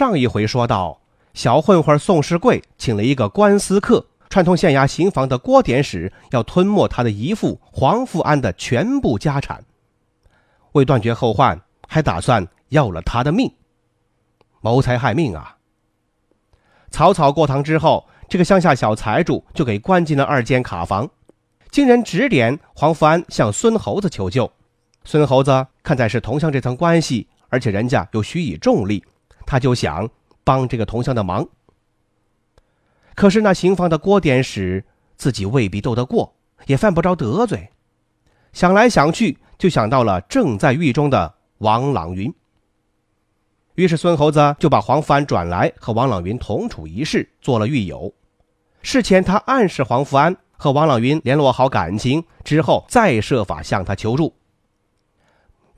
上一回说到，小混混宋世贵请了一个官司客，串通县衙刑房的郭典史，要吞没他的姨父黄富安的全部家产。为断绝后患，还打算要了他的命。谋财害命啊！草草过堂之后，这个乡下小财主就给关进了二间卡房。经人指点，黄富安向孙猴子求救。孙猴子看在是同乡这层关系，而且人家又许以重利。他就想帮这个同乡的忙，可是那刑房的郭典史自己未必斗得过，也犯不着得罪。想来想去，就想到了正在狱中的王朗云。于是孙猴子就把黄福安转来和王朗云同处一室，做了狱友。事前他暗示黄福安和王朗云联络好感情之后，再设法向他求助。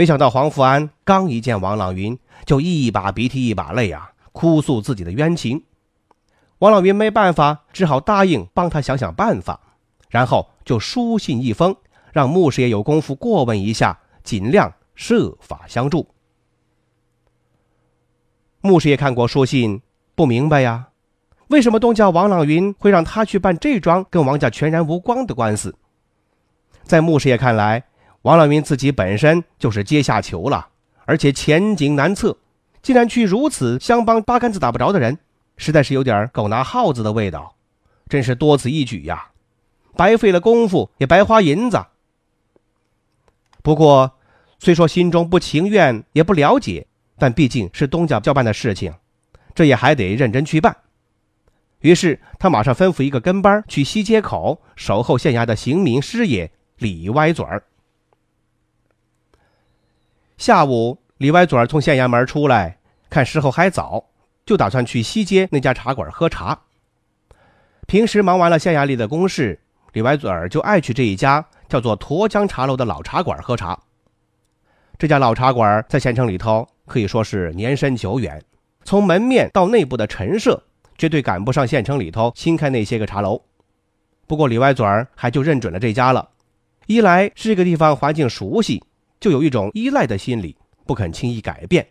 没想到黄福安刚一见王朗云，就一把鼻涕一把泪啊，哭诉自己的冤情。王朗云没办法，只好答应帮他想想办法，然后就书信一封，让穆师爷有功夫过问一下，尽量设法相助。穆师爷看过书信，不明白呀，为什么东家王朗云会让他去办这桩跟王家全然无关的官司？在穆师爷看来。王朗云自己本身就是阶下囚了，而且前景难测，竟然去如此相帮八竿子打不着的人，实在是有点狗拿耗子的味道，真是多此一举呀！白费了功夫，也白花银子。不过，虽说心中不情愿，也不了解，但毕竟是东家交办的事情，这也还得认真去办。于是，他马上吩咐一个跟班去西街口守候县衙的刑名师爷李歪嘴儿。下午，李歪嘴儿从县衙门出来，看时候还早，就打算去西街那家茶馆喝茶。平时忙完了县衙里的公事，李歪嘴儿就爱去这一家叫做沱江茶楼的老茶馆喝茶。这家老茶馆在县城里头可以说是年深久远，从门面到内部的陈设，绝对赶不上县城里头新开那些个茶楼。不过李歪嘴儿还就认准了这家了，一来是这个地方环境熟悉。就有一种依赖的心理，不肯轻易改变。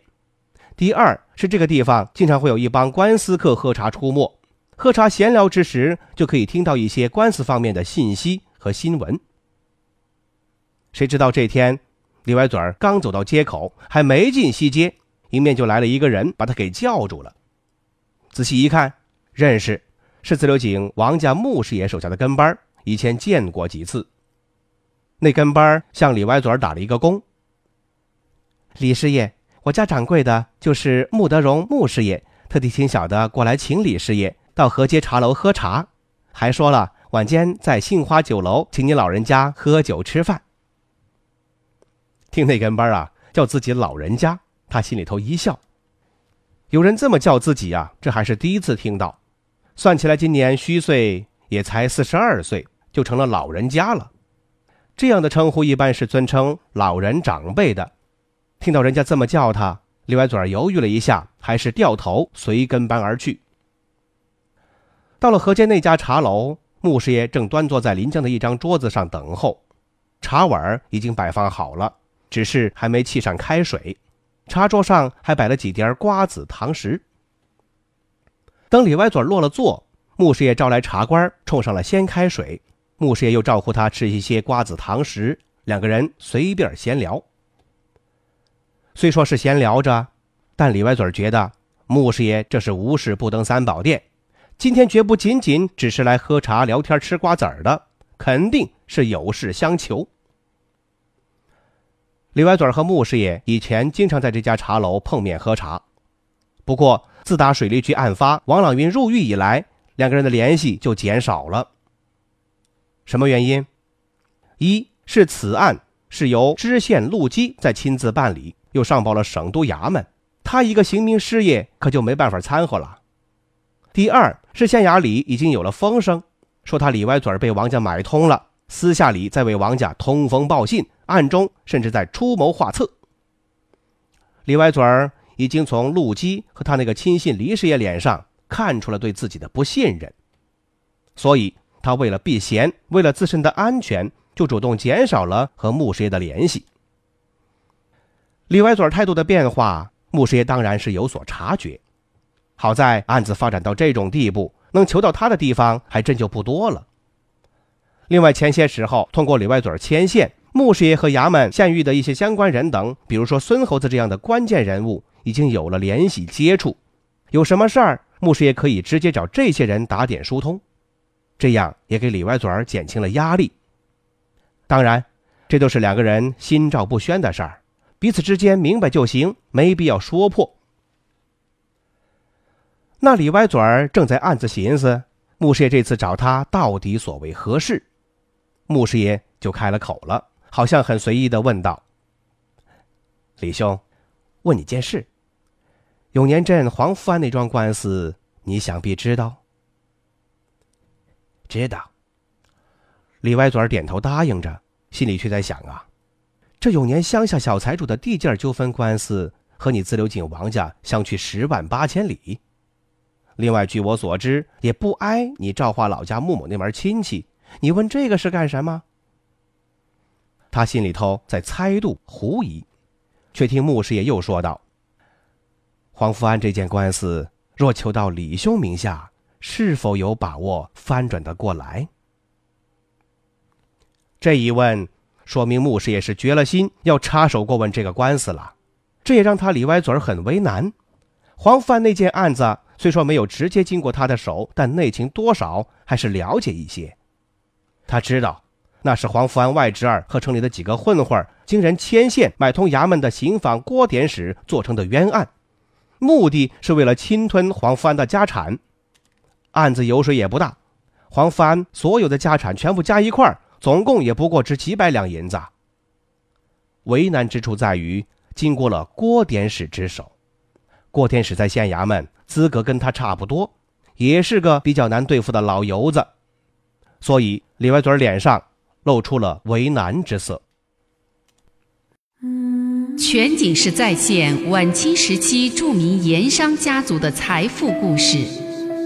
第二是这个地方经常会有一帮官司客喝茶出没，喝茶闲聊之时，就可以听到一些官司方面的信息和新闻。谁知道这天，李歪嘴儿刚走到街口，还没进西街，迎面就来了一个人，把他给叫住了。仔细一看，认识，是自流井王家穆师爷手下的跟班，以前见过几次。那跟班向李歪嘴打了一个躬。李师爷，我家掌柜的就是穆德荣穆师爷，特地请小的过来请李师爷到河街茶楼喝茶，还说了晚间在杏花酒楼请你老人家喝酒吃饭。听那跟班啊叫自己老人家，他心里头一笑，有人这么叫自己啊，这还是第一次听到。算起来，今年虚岁也才四十二岁，就成了老人家了。这样的称呼一般是尊称老人长辈的。听到人家这么叫他，李歪嘴儿犹豫了一下，还是掉头随跟班而去。到了河间那家茶楼，穆师爷正端坐在临江的一张桌子上等候，茶碗已经摆放好了，只是还没沏上开水。茶桌上还摆了几碟瓜子糖食。等李歪嘴儿落了座，穆师爷招来茶官，冲上了鲜开水。穆师爷又招呼他吃一些瓜子糖食，两个人随便闲聊。虽说是闲聊着，但李歪嘴觉得穆师爷这是无事不登三宝殿，今天绝不仅仅只是来喝茶聊天吃瓜子儿的，肯定是有事相求。李歪嘴和穆师爷以前经常在这家茶楼碰面喝茶，不过自打水利局案发，王朗云入狱以来，两个人的联系就减少了。什么原因？一是此案是由知县陆基在亲自办理，又上报了省督衙门，他一个刑名师爷可就没办法掺和了。第二是县衙里已经有了风声，说他李歪嘴被王家买通了，私下里在为王家通风报信，暗中甚至在出谋划策。李歪嘴儿已经从陆基和他那个亲信李师爷脸上看出了对自己的不信任，所以他为了避嫌，为了自身的安全，就主动减少了和穆师爷的联系。李歪嘴儿态度的变化，穆师爷当然是有所察觉。好在案子发展到这种地步，能求到他的地方还真就不多了。另外，前些时候通过李外嘴牵线，穆师爷和衙门县狱的一些相关人等，比如说孙猴子这样的关键人物，已经有了联系接触。有什么事儿，穆师爷可以直接找这些人打点疏通，这样也给李歪嘴儿减轻了压力。当然，这都是两个人心照不宣的事儿，彼此之间明白就行，没必要说破。那李歪嘴儿正在暗自寻思，穆师爷这次找他到底所为何事？穆师爷就开了口了，好像很随意的问道：“李兄，问你件事。永年镇黄福安那桩官司，你想必知道。”知道。李歪嘴儿点头答应着，心里却在想啊，这永年乡下小财主的地界纠纷官司，和你自流井王家相去十万八千里。另外，据我所知，也不挨你赵化老家穆某那门亲戚。你问这个是干什么？他心里头在猜度、狐疑，却听穆师爷又说道：“黄福安这件官司，若求到李兄名下，是否有把握翻转得过来？”这一问，说明牧师也是决了心要插手过问这个官司了。这也让他李歪嘴很为难。黄福安那件案子。虽说没有直接经过他的手，但内情多少还是了解一些。他知道那是黄福安外侄儿和城里的几个混混经人牵线买通衙门的刑房郭典史做成的冤案，目的是为了侵吞黄福安的家产。案子油水也不大，黄福安所有的家产全部加一块儿总共也不过值几百两银子。为难之处在于，经过了郭典史之手，郭典史在县衙门。资格跟他差不多，也是个比较难对付的老油子，所以李歪嘴脸上露出了为难之色。全景式再现晚清时期著名盐商家族的财富故事，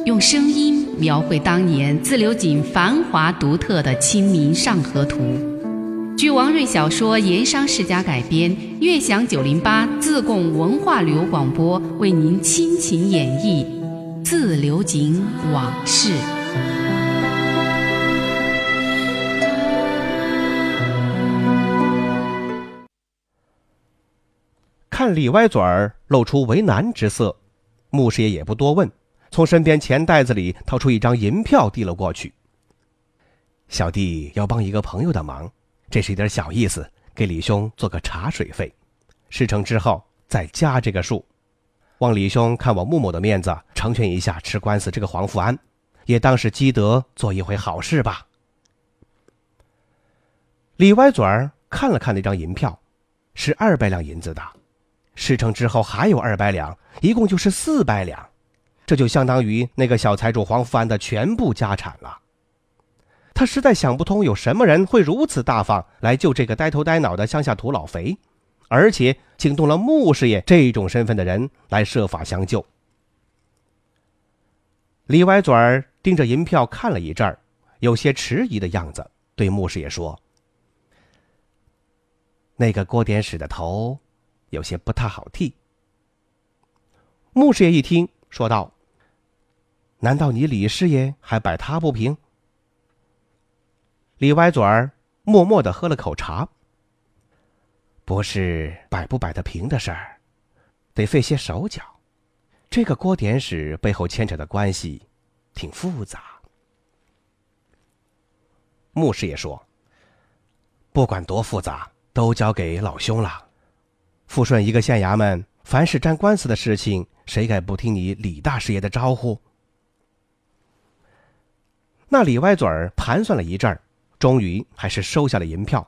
用声音描绘当年自流井繁华独特的《清明上河图》。据王瑞小说《盐商世家》改编，悦享九零八自贡文化旅游广播为您倾情演绎《自流井往事》。看李歪嘴儿露出为难之色，穆师爷也不多问，从身边钱袋子里掏出一张银票递了过去。小弟要帮一个朋友的忙。这是一点小意思，给李兄做个茶水费，事成之后再加这个数，望李兄看我穆某的面子，成全一下吃官司这个黄福安，也当是积德做一回好事吧。李歪嘴儿看了看那张银票，是二百两银子的，事成之后还有二百两，一共就是四百两，这就相当于那个小财主黄福安的全部家产了。他实在想不通，有什么人会如此大方来救这个呆头呆脑的乡下土老肥，而且惊动了穆师爷这种身份的人来设法相救。李歪嘴儿盯着银票看了一阵儿，有些迟疑的样子，对穆师爷说：“那个郭典史的头，有些不太好剃。”穆师爷一听，说道：“难道你李师爷还摆他不平？”李歪嘴儿默默的喝了口茶。不是摆不摆得平的事儿，得费些手脚。这个郭典史背后牵扯的关系，挺复杂。穆师爷说：“不管多复杂，都交给老兄了。富顺一个县衙门，凡是沾官司的事情，谁敢不听你李大师爷的招呼？”那李歪嘴儿盘算了一阵儿。终于还是收下了银票。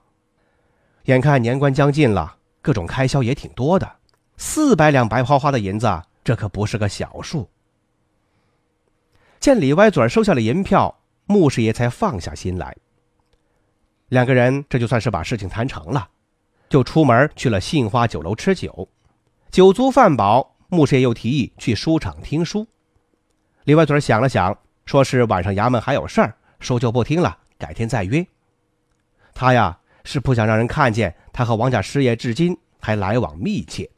眼看年关将近了，各种开销也挺多的，四百两白花花的银子，这可不是个小数。见李歪嘴儿收下了银票，穆师爷才放下心来。两个人这就算是把事情谈成了，就出门去了杏花酒楼吃酒。酒足饭饱，穆师爷又提议去书场听书。李歪嘴儿想了想，说是晚上衙门还有事儿，说就不听了，改天再约。他呀是不想让人看见他和王家师爷至今还来往密切。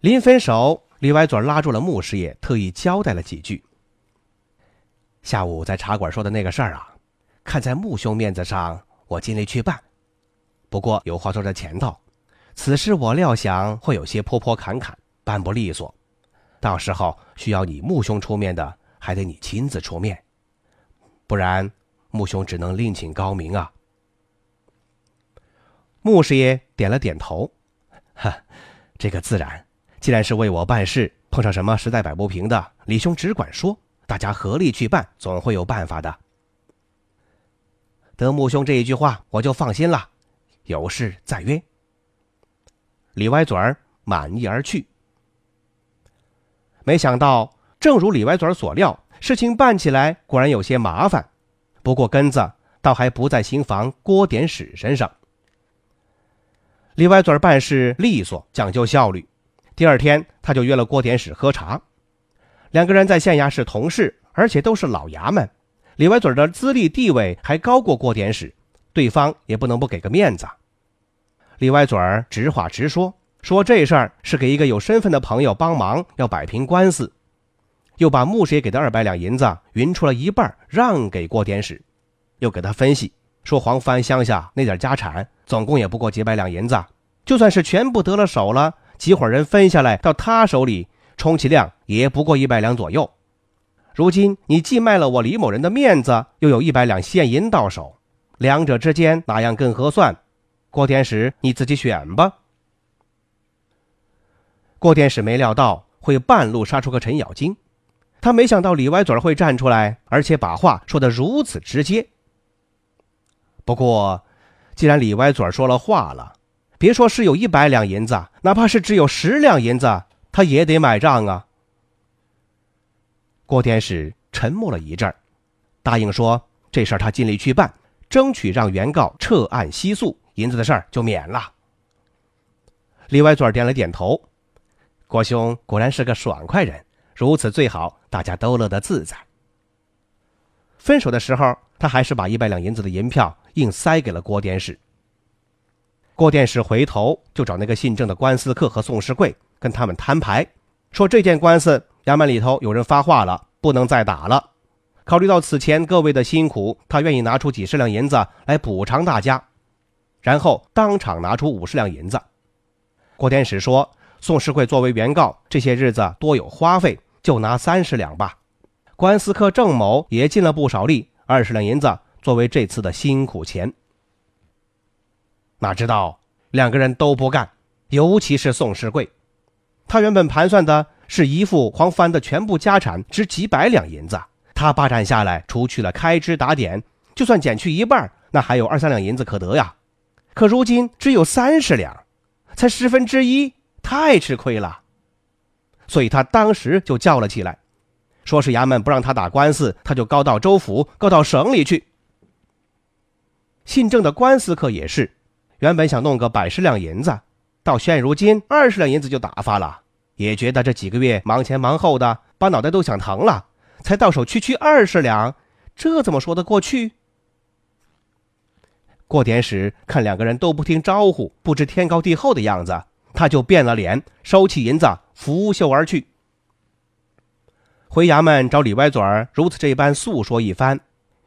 临分手，李歪嘴拉住了穆师爷，特意交代了几句。下午在茶馆说的那个事儿啊。看在穆兄面子上，我尽力去办。不过有话说在前头，此事我料想会有些坡坡坎坎，办不利索。到时候需要你穆兄出面的，还得你亲自出面，不然穆兄只能另请高明啊。穆师爷点了点头，哈，这个自然。既然是为我办事，碰上什么实在摆不平的，李兄只管说，大家合力去办，总会有办法的。得穆兄这一句话，我就放心了。有事再约。李歪嘴儿满意而去。没想到，正如李歪嘴儿所料，事情办起来果然有些麻烦。不过根子倒还不在刑房郭典史身上。李歪嘴儿办事利索，讲究效率。第二天，他就约了郭典史喝茶。两个人在县衙是同事，而且都是老衙门。李歪嘴的资历地位还高过郭典史，对方也不能不给个面子。李歪嘴儿直话直说，说这事儿是给一个有身份的朋友帮忙，要摆平官司，又把穆师爷给的二百两银子匀出了一半，让给郭典史，又给他分析说，黄帆乡下那点家产，总共也不过几百两银子，就算是全部得了手了，几伙人分下来到他手里，充其量也不过一百两左右。如今你既卖了我李某人的面子，又有一百两现银到手，两者之间哪样更合算？郭天使，你自己选吧。郭天使没料到会半路杀出个程咬金，他没想到李歪嘴会站出来，而且把话说得如此直接。不过，既然李歪嘴说了话了，别说是有一百两银子，哪怕是只有十两银子，他也得买账啊。郭天使沉默了一阵儿答应说：“这事儿他尽力去办，争取让原告撤案息诉，银子的事儿就免了。”李歪嘴点了点头：“郭兄果然是个爽快人，如此最好，大家都乐得自在。”分手的时候，他还是把一百两银子的银票硬塞给了郭天使。郭天使回头就找那个姓郑的官司客和宋世贵，跟他们摊牌，说这件官司。衙门里头有人发话了，不能再打了。考虑到此前各位的辛苦，他愿意拿出几十两银子来补偿大家。然后当场拿出五十两银子。郭天使说：“宋世贵作为原告，这些日子多有花费，就拿三十两吧。”官司客郑某也尽了不少力，二十两银子作为这次的辛苦钱。哪知道两个人都不干，尤其是宋世贵，他原本盘算的。是姨父黄帆的全部家产值几百两银子，他霸占下来，除去了开支打点，就算减去一半，那还有二三两银子可得呀。可如今只有三十两，才十分之一，太吃亏了。所以他当时就叫了起来，说是衙门不让他打官司，他就告到州府，告到省里去。姓郑的官司客也是，原本想弄个百十两银子，到现如今二十两银子就打发了。也觉得这几个月忙前忙后的，把脑袋都想疼了，才到手区区二十两，这怎么说得过去？过点时看两个人都不听招呼，不知天高地厚的样子，他就变了脸，收起银子，拂袖而去。回衙门找李歪嘴儿，如此这般诉说一番，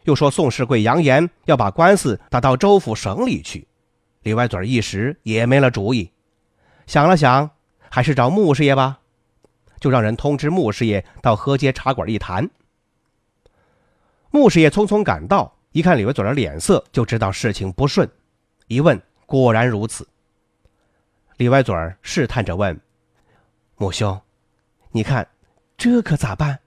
又说宋世贵扬言要把官司打到州府省里去，李歪嘴儿一时也没了主意，想了想。还是找穆师爷吧，就让人通知穆师爷到河街茶馆一谈。穆师爷匆匆赶到，一看李歪嘴的脸色，就知道事情不顺。一问，果然如此。李歪嘴儿试探着问：“母兄，你看，这可咋办？”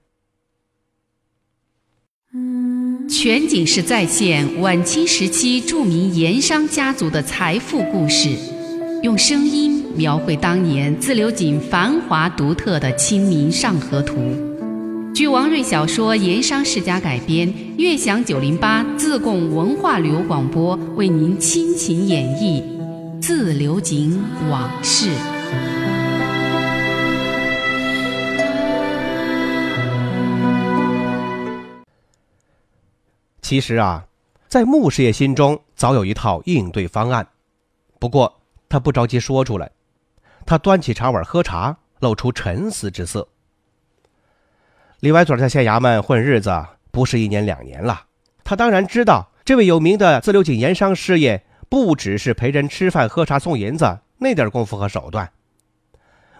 全景式再现晚清时期著名盐商家族的财富故事，用声音。描绘当年自流井繁华独特的《清明上河图》。据王瑞小说《盐商世家》改编，悦享九零八自贡文化旅游广播为您倾情演绎《自流井往事》。其实啊，在穆师爷心中早有一套应对方案，不过他不着急说出来。他端起茶碗喝茶，露出沉思之色。李歪嘴在县衙门混日子不是一年两年了，他当然知道这位有名的自流井盐商师爷不只是陪人吃饭喝茶送银子那点功夫和手段。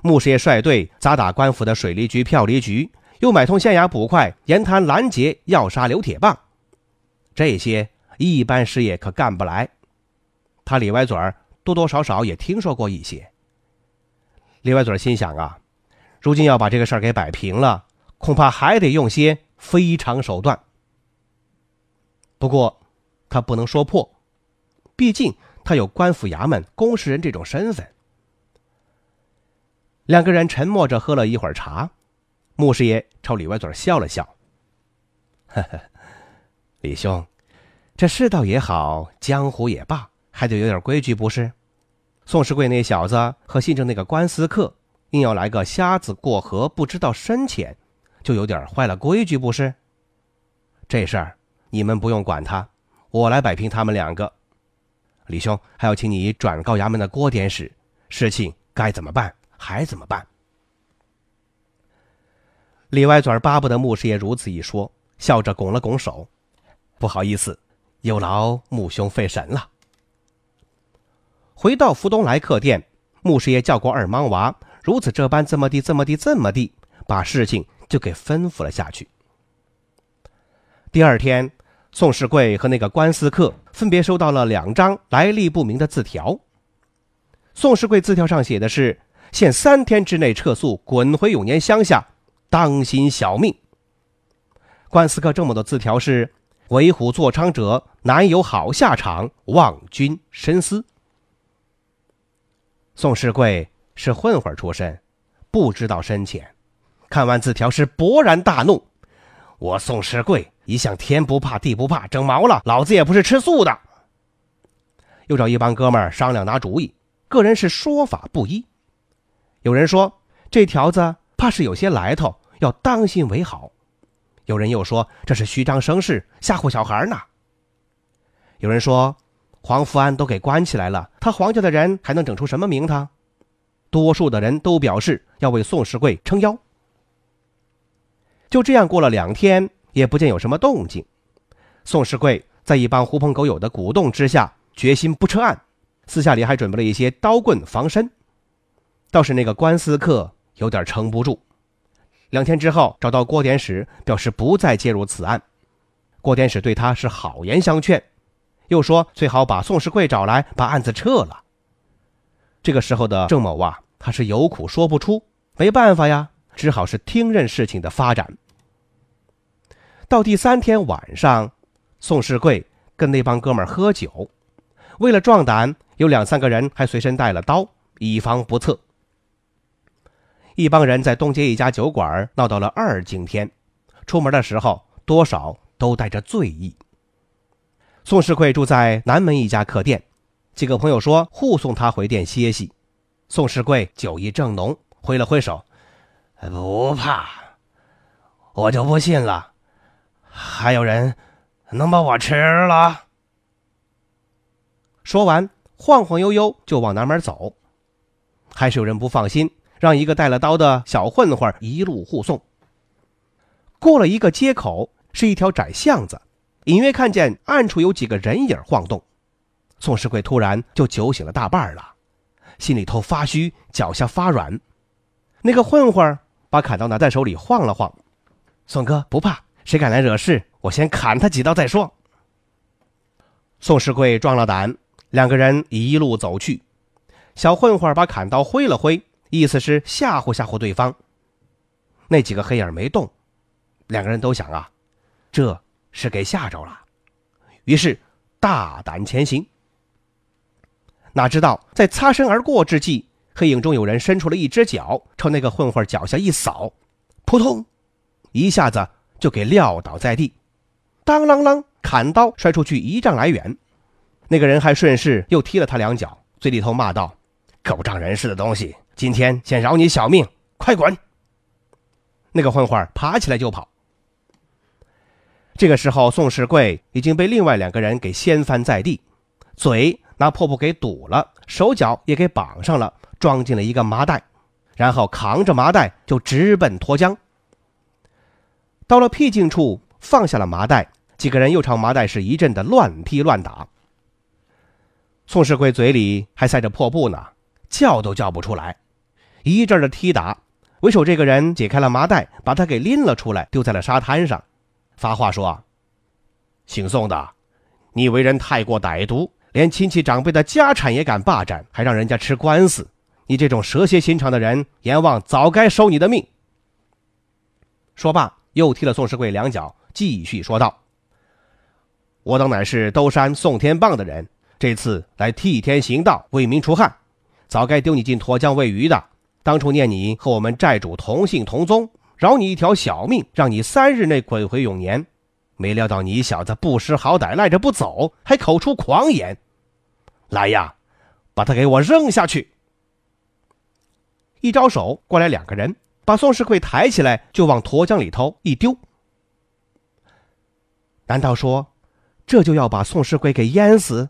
穆师爷率队砸打官府的水利局、票厘局，又买通县衙捕快盐滩拦截、要杀刘铁棒。这些一般师爷可干不来，他李歪嘴儿多多少少也听说过一些。李歪嘴儿心想啊，如今要把这个事儿给摆平了，恐怕还得用些非常手段。不过，他不能说破，毕竟他有官府衙门公事人这种身份。两个人沉默着喝了一会儿茶，穆师爷朝李歪嘴笑了笑，呵呵。李兄，这世道也好，江湖也罢，还得有点规矩，不是？宋世贵那小子和信正那个官司客，硬要来个瞎子过河不知道深浅，就有点坏了规矩，不是？这事儿你们不用管他，我来摆平他们两个。李兄，还要请你转告衙门的郭典史，事情该怎么办还怎么办。李歪嘴巴不得穆师爷如此一说，笑着拱了拱手。不好意思，有劳穆兄费神了。回到福东来客店，穆师爷叫过二莽娃，如此这般，这么地，这么地，这么地，把事情就给吩咐了下去。第二天，宋世贵和那个官司客分别收到了两张来历不明的字条。宋世贵字条上写的是：“限三天之内撤诉，滚回永年乡下，当心小命。”官司客这么多字条是。为虎作伥者难有好下场，望君深思。宋世贵是混混出身，不知道深浅，看完字条是勃然大怒：“我宋世贵一向天不怕地不怕，整毛了，老子也不是吃素的。”又找一帮哥们儿商量拿主意，个人是说法不一。有人说这条子怕是有些来头，要当心为好。有人又说这是虚张声势，吓唬小孩呢。有人说黄福安都给关起来了，他黄家的人还能整出什么名堂？多数的人都表示要为宋世贵撑腰。就这样过了两天，也不见有什么动静。宋世贵在一帮狐朋狗友的鼓动之下，决心不撤案，私下里还准备了一些刀棍防身。倒是那个官司客有点撑不住。两天之后，找到郭典史，表示不再介入此案。郭典史对他是好言相劝，又说最好把宋世贵找来，把案子撤了。这个时候的郑某啊，他是有苦说不出，没办法呀，只好是听任事情的发展。到第三天晚上，宋世贵跟那帮哥们喝酒，为了壮胆，有两三个人还随身带了刀，以防不测。一帮人在东街一家酒馆闹到了二更天，出门的时候多少都带着醉意。宋世贵住在南门一家客店，几个朋友说护送他回店歇息。宋世贵酒意正浓，挥了挥手：“不怕，我就不信了，还有人能把我吃了。”说完，晃晃悠悠就往南门走。还是有人不放心。让一个带了刀的小混混一路护送。过了一个街口，是一条窄巷子，隐约看见暗处有几个人影晃动。宋世贵突然就酒醒了大半了，心里头发虚，脚下发软。那个混混把砍刀拿在手里晃了晃：“宋哥不怕，谁敢来惹事，我先砍他几刀再说。”宋世贵壮了胆，两个人一路走去。小混混把砍刀挥了挥。意思是吓唬吓唬对方。那几个黑影没动，两个人都想啊，这是给吓着了，于是大胆前行。哪知道在擦身而过之际，黑影中有人伸出了一只脚，朝那个混混脚下一扫，扑通，一下子就给撂倒在地，当啷啷，砍刀摔出去一丈来远。那个人还顺势又踢了他两脚，嘴里头骂道：“狗仗人势的东西，今天先饶你小命，快滚！”那个混混爬起来就跑。这个时候，宋世贵已经被另外两个人给掀翻在地，嘴拿破布给堵了，手脚也给绑上了，装进了一个麻袋，然后扛着麻袋就直奔沱江。到了僻静处，放下了麻袋，几个人又朝麻袋是一阵的乱踢乱打。宋世贵嘴里还塞着破布呢，叫都叫不出来，一阵的踢打。为首这个人解开了麻袋，把他给拎了出来，丢在了沙滩上。发话说：“姓宋的，你为人太过歹毒，连亲戚长辈的家产也敢霸占，还让人家吃官司。你这种蛇蝎心肠的人，阎王早该收你的命。”说罢，又踢了宋世贵两脚，继续说道：“我等乃是兜山宋天棒的人，这次来替天行道，为民除害，早该丢你进沱江喂鱼的。当初念你和我们寨主同姓同宗。”饶你一条小命，让你三日内滚回永年。没料到你小子不识好歹，赖着不走，还口出狂言。来呀，把他给我扔下去！一招手，过来两个人，把宋世贵抬起来，就往沱江里头一丢。难道说，这就要把宋世贵给淹死？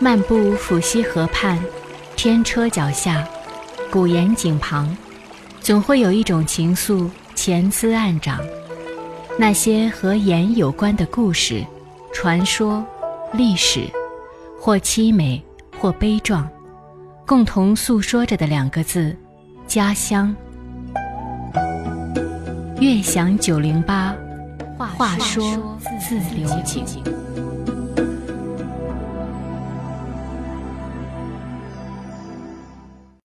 漫步抚溪河畔，天车脚下。古岩井旁，总会有一种情愫潜滋暗长。那些和盐有关的故事、传说、历史，或凄美，或悲壮，共同诉说着的两个字：家乡。悦享九零八，话说自流井。